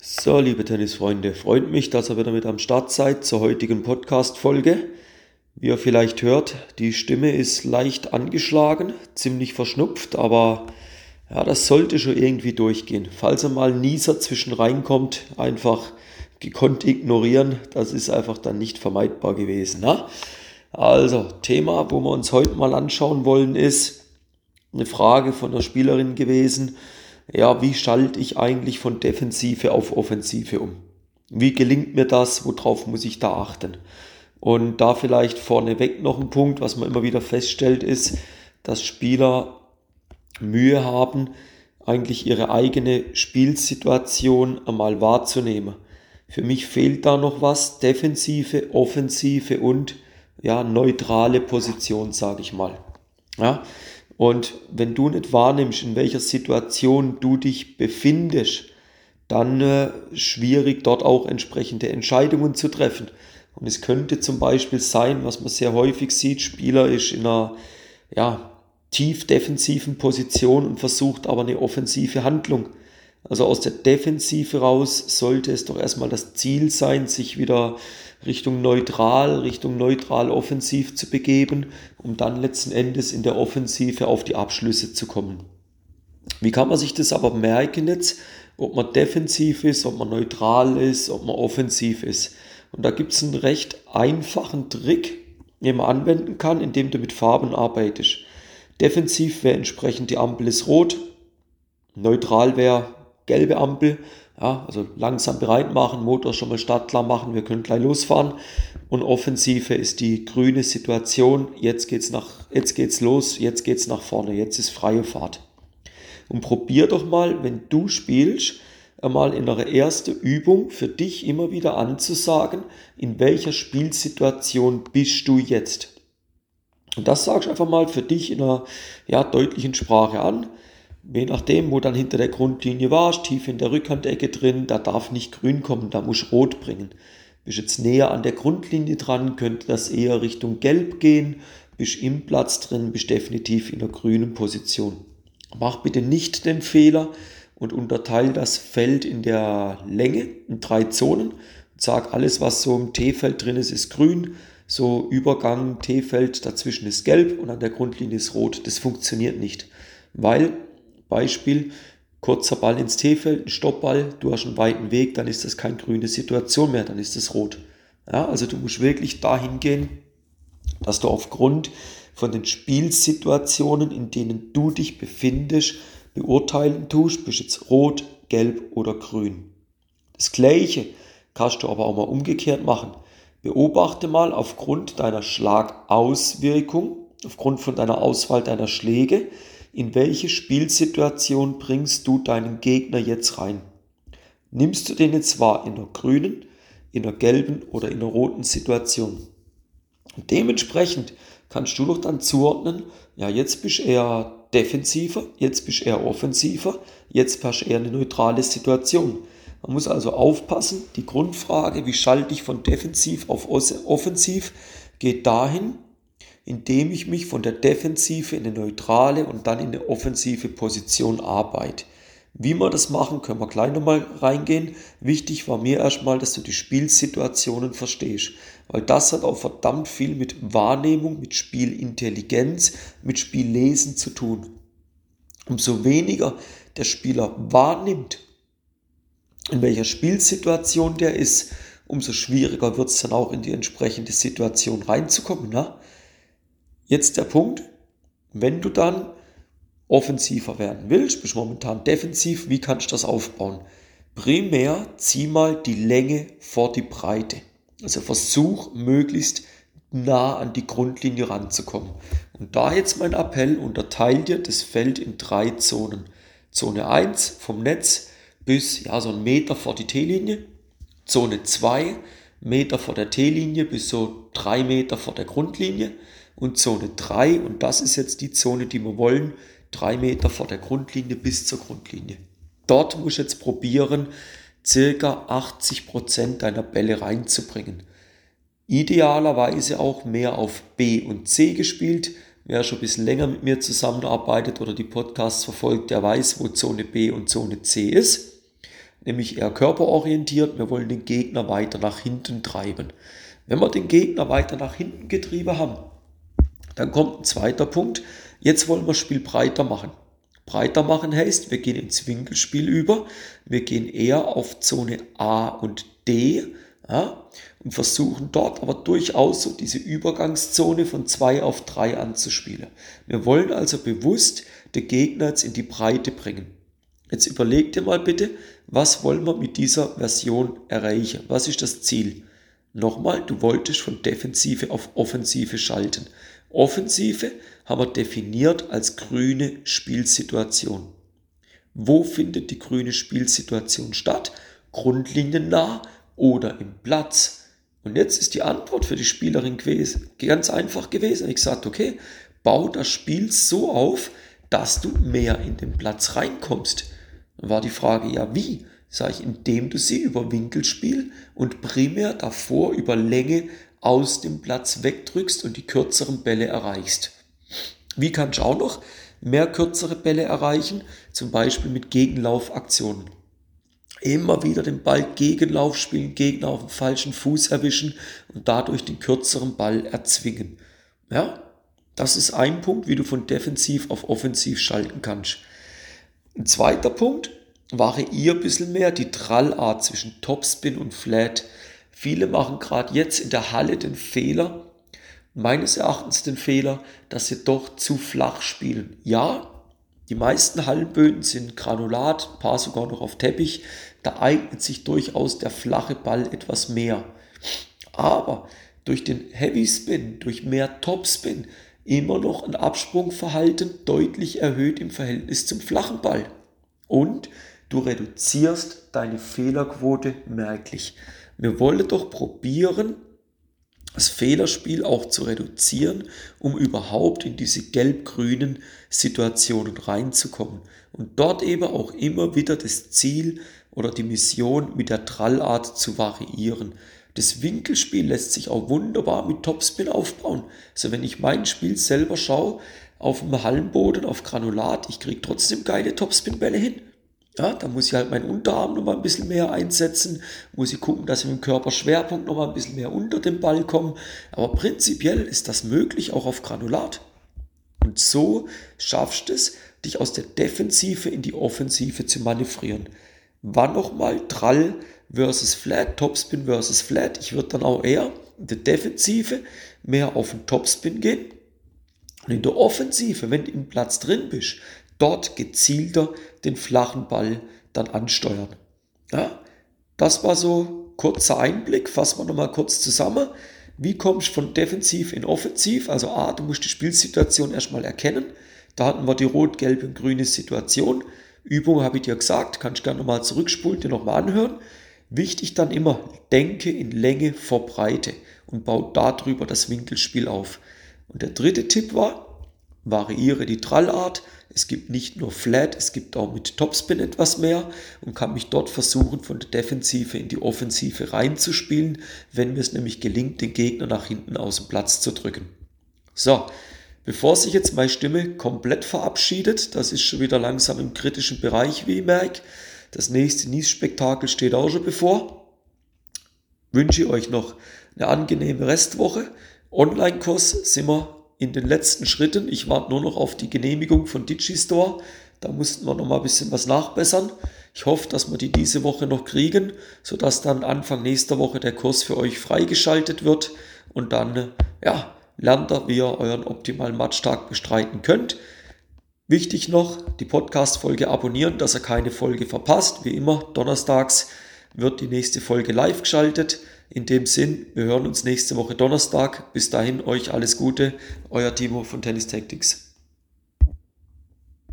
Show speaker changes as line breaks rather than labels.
So, liebe Tennisfreunde, freut mich, dass ihr wieder mit am Start seid zur heutigen Podcast-Folge. Wie ihr vielleicht hört, die Stimme ist leicht angeschlagen, ziemlich verschnupft, aber ja, das sollte schon irgendwie durchgehen. Falls ihr mal Nieser zwischen reinkommt, einfach gekonnt ignorieren, das ist einfach dann nicht vermeidbar gewesen. Ne? Also, Thema, wo wir uns heute mal anschauen wollen, ist eine Frage von der Spielerin gewesen ja, wie schalte ich eigentlich von Defensive auf Offensive um? Wie gelingt mir das? Worauf muss ich da achten? Und da vielleicht vorneweg noch ein Punkt, was man immer wieder feststellt, ist, dass Spieler Mühe haben, eigentlich ihre eigene Spielsituation einmal wahrzunehmen. Für mich fehlt da noch was, defensive, offensive und ja, neutrale Position, sage ich mal. Ja, und wenn du nicht wahrnimmst, in welcher Situation du dich befindest, dann äh, schwierig dort auch entsprechende Entscheidungen zu treffen. Und es könnte zum Beispiel sein, was man sehr häufig sieht, Spieler ist in einer ja, tief defensiven Position und versucht aber eine offensive Handlung. Also aus der Defensive raus sollte es doch erstmal das Ziel sein, sich wieder Richtung neutral, Richtung neutral offensiv zu begeben, um dann letzten Endes in der Offensive auf die Abschlüsse zu kommen. Wie kann man sich das aber merken jetzt, ob man defensiv ist, ob man neutral ist, ob man offensiv ist? Und da gibt es einen recht einfachen Trick, den man anwenden kann, indem du mit Farben arbeitest. Defensiv wäre entsprechend die Ampel ist rot, neutral wäre gelbe Ampel ja, also langsam bereit machen, Motor schon mal startklar machen, wir können gleich losfahren. Und Offensive ist die grüne Situation. Jetzt geht's nach, jetzt geht's los, jetzt geht's nach vorne, jetzt ist freie Fahrt. Und probier doch mal, wenn du spielst, einmal in einer ersten Übung für dich immer wieder anzusagen, in welcher Spielsituation bist du jetzt. Und das sagst du einfach mal für dich in einer ja, deutlichen Sprache an je nachdem, wo dann hinter der Grundlinie warst, tief in der Rückhandecke drin, da darf nicht grün kommen, da muss rot bringen. Bist jetzt näher an der Grundlinie dran, könnte das eher Richtung gelb gehen. Bist im Platz drin, bist definitiv in der grünen Position. Mach bitte nicht den Fehler und unterteile das Feld in der Länge in drei Zonen. Sag, alles, was so im T-Feld drin ist, ist grün. So Übergang T-Feld dazwischen ist gelb und an der Grundlinie ist rot. Das funktioniert nicht, weil Beispiel, kurzer Ball ins T-Feld, ein Stoppball, du hast einen weiten Weg, dann ist das keine grüne Situation mehr, dann ist das rot. Ja, also du musst wirklich dahin gehen, dass du aufgrund von den Spielsituationen, in denen du dich befindest, beurteilen tust, bist jetzt rot, gelb oder grün. Das gleiche kannst du aber auch mal umgekehrt machen. Beobachte mal aufgrund deiner Schlagauswirkung, aufgrund von deiner Auswahl deiner Schläge, in welche Spielsituation bringst du deinen Gegner jetzt rein? Nimmst du den jetzt wahr in der grünen, in der gelben oder in der roten Situation? Und dementsprechend kannst du doch dann zuordnen, ja, jetzt bist du eher defensiver, jetzt bist du eher offensiver, jetzt hast du eher eine neutrale Situation. Man muss also aufpassen, die Grundfrage, wie schalte ich von defensiv auf offensiv, geht dahin, indem ich mich von der Defensive in eine neutrale und dann in eine offensive Position arbeite. Wie wir das machen, können wir gleich nochmal reingehen. Wichtig war mir erstmal, dass du die Spielsituationen verstehst, weil das hat auch verdammt viel mit Wahrnehmung, mit Spielintelligenz, mit Spiellesen zu tun. Umso weniger der Spieler wahrnimmt, in welcher Spielsituation der ist, umso schwieriger wird es dann auch in die entsprechende Situation reinzukommen. Ne? Jetzt der Punkt, wenn du dann offensiver werden willst, bist momentan defensiv, wie kannst du das aufbauen? Primär zieh mal die Länge vor die Breite. Also versuch möglichst nah an die Grundlinie ranzukommen. Und da jetzt mein Appell, unterteil dir das Feld in drei Zonen. Zone 1 vom Netz bis ja, so einen Meter vor die T-Linie. Zone 2 Meter vor der T-Linie bis so drei Meter vor der Grundlinie und Zone 3, und das ist jetzt die Zone, die wir wollen, drei Meter vor der Grundlinie bis zur Grundlinie. Dort muss ich jetzt probieren, circa 80 Prozent deiner Bälle reinzubringen. Idealerweise auch mehr auf B und C gespielt. Wer schon ein bisschen länger mit mir zusammenarbeitet oder die Podcasts verfolgt, der weiß, wo Zone B und Zone C ist. nämlich eher körperorientiert. Wir wollen den Gegner weiter nach hinten treiben. Wenn wir den Gegner weiter nach hinten getrieben haben, dann kommt ein zweiter Punkt. Jetzt wollen wir das Spiel breiter machen. Breiter machen heißt, wir gehen ins Winkelspiel über. Wir gehen eher auf Zone A und D ja, und versuchen dort aber durchaus so diese Übergangszone von 2 auf 3 anzuspielen. Wir wollen also bewusst den Gegner jetzt in die Breite bringen. Jetzt überleg dir mal bitte, was wollen wir mit dieser Version erreichen? Was ist das Ziel? Nochmal, du wolltest von Defensive auf Offensive schalten. Offensive haben wir definiert als grüne Spielsituation. Wo findet die grüne Spielsituation statt? Grundliniennah oder im Platz? Und jetzt ist die Antwort für die Spielerin gewesen, ganz einfach gewesen. Ich sagte, okay, bau das Spiel so auf, dass du mehr in den Platz reinkommst. Dann war die Frage, ja wie? Sag ich, indem du sie über Winkelspiel und primär davor über Länge aus dem Platz wegdrückst und die kürzeren Bälle erreichst. Wie kannst du auch noch mehr kürzere Bälle erreichen? Zum Beispiel mit Gegenlaufaktionen. Immer wieder den Ball Gegenlauf spielen, Gegner auf dem falschen Fuß erwischen und dadurch den kürzeren Ball erzwingen. Ja, das ist ein Punkt, wie du von defensiv auf offensiv schalten kannst. Ein zweiter Punkt, variier ein bisschen mehr die Trallart zwischen Topspin und Flat. Viele machen gerade jetzt in der Halle den Fehler, meines Erachtens den Fehler, dass sie doch zu flach spielen. Ja, die meisten Hallenböden sind Granulat, ein paar sogar noch auf Teppich. Da eignet sich durchaus der flache Ball etwas mehr. Aber durch den Heavy Spin, durch mehr Topspin, immer noch ein Absprungverhalten deutlich erhöht im Verhältnis zum flachen Ball. Und du reduzierst deine Fehlerquote merklich. Wir wollen doch probieren, das Fehlerspiel auch zu reduzieren, um überhaupt in diese gelb-grünen Situationen reinzukommen. Und dort eben auch immer wieder das Ziel oder die Mission mit der Trallart zu variieren. Das Winkelspiel lässt sich auch wunderbar mit Topspin aufbauen. Also wenn ich mein Spiel selber schaue, auf dem Hallenboden, auf Granulat, ich kriege trotzdem geile Topspin-Bälle hin. Ja, da muss ich halt meinen Unterarm noch mal ein bisschen mehr einsetzen, muss ich gucken, dass ich mit dem Körperschwerpunkt noch mal ein bisschen mehr unter den Ball komme. Aber prinzipiell ist das möglich, auch auf Granulat. Und so schaffst du es, dich aus der Defensive in die Offensive zu manövrieren. Wann nochmal Trall versus Flat, Topspin versus Flat. Ich würde dann auch eher in der Defensive mehr auf den Topspin gehen. Und in der Offensive, wenn du im Platz drin bist, dort gezielter den flachen Ball dann ansteuern. Ja, das war so kurzer Einblick. Fassen wir nochmal kurz zusammen. Wie kommst du von defensiv in offensiv? Also A, du musst die Spielsituation erstmal erkennen. Da hatten wir die rot, gelbe und grüne Situation. Übung habe ich dir gesagt, kannst du gerne nochmal zurückspulen, dir nochmal anhören. Wichtig dann immer, denke in Länge vor Breite und baue darüber das Winkelspiel auf. Und der dritte Tipp war, variiere die Trallart. Es gibt nicht nur Flat, es gibt auch mit Topspin etwas mehr und kann mich dort versuchen, von der Defensive in die Offensive reinzuspielen, wenn mir es nämlich gelingt, den Gegner nach hinten aus dem Platz zu drücken. So, bevor sich jetzt meine Stimme komplett verabschiedet, das ist schon wieder langsam im kritischen Bereich, wie ich merke, das nächste Nies-Spektakel steht auch schon bevor. Wünsche ich euch noch eine angenehme Restwoche. Online-Kurs sind wir in den letzten Schritten. Ich warte nur noch auf die Genehmigung von Digistore. Da mussten wir noch mal ein bisschen was nachbessern. Ich hoffe, dass wir die diese Woche noch kriegen, sodass dann Anfang nächster Woche der Kurs für euch freigeschaltet wird und dann, ja, lernt ihr, wie ihr euren optimalen Matchtag bestreiten könnt. Wichtig noch, die Podcast-Folge abonnieren, dass ihr keine Folge verpasst. Wie immer, donnerstags wird die nächste Folge live geschaltet. In dem Sinn, wir hören uns nächste Woche Donnerstag. Bis dahin, euch alles Gute. Euer Timo von Tennis Tactics.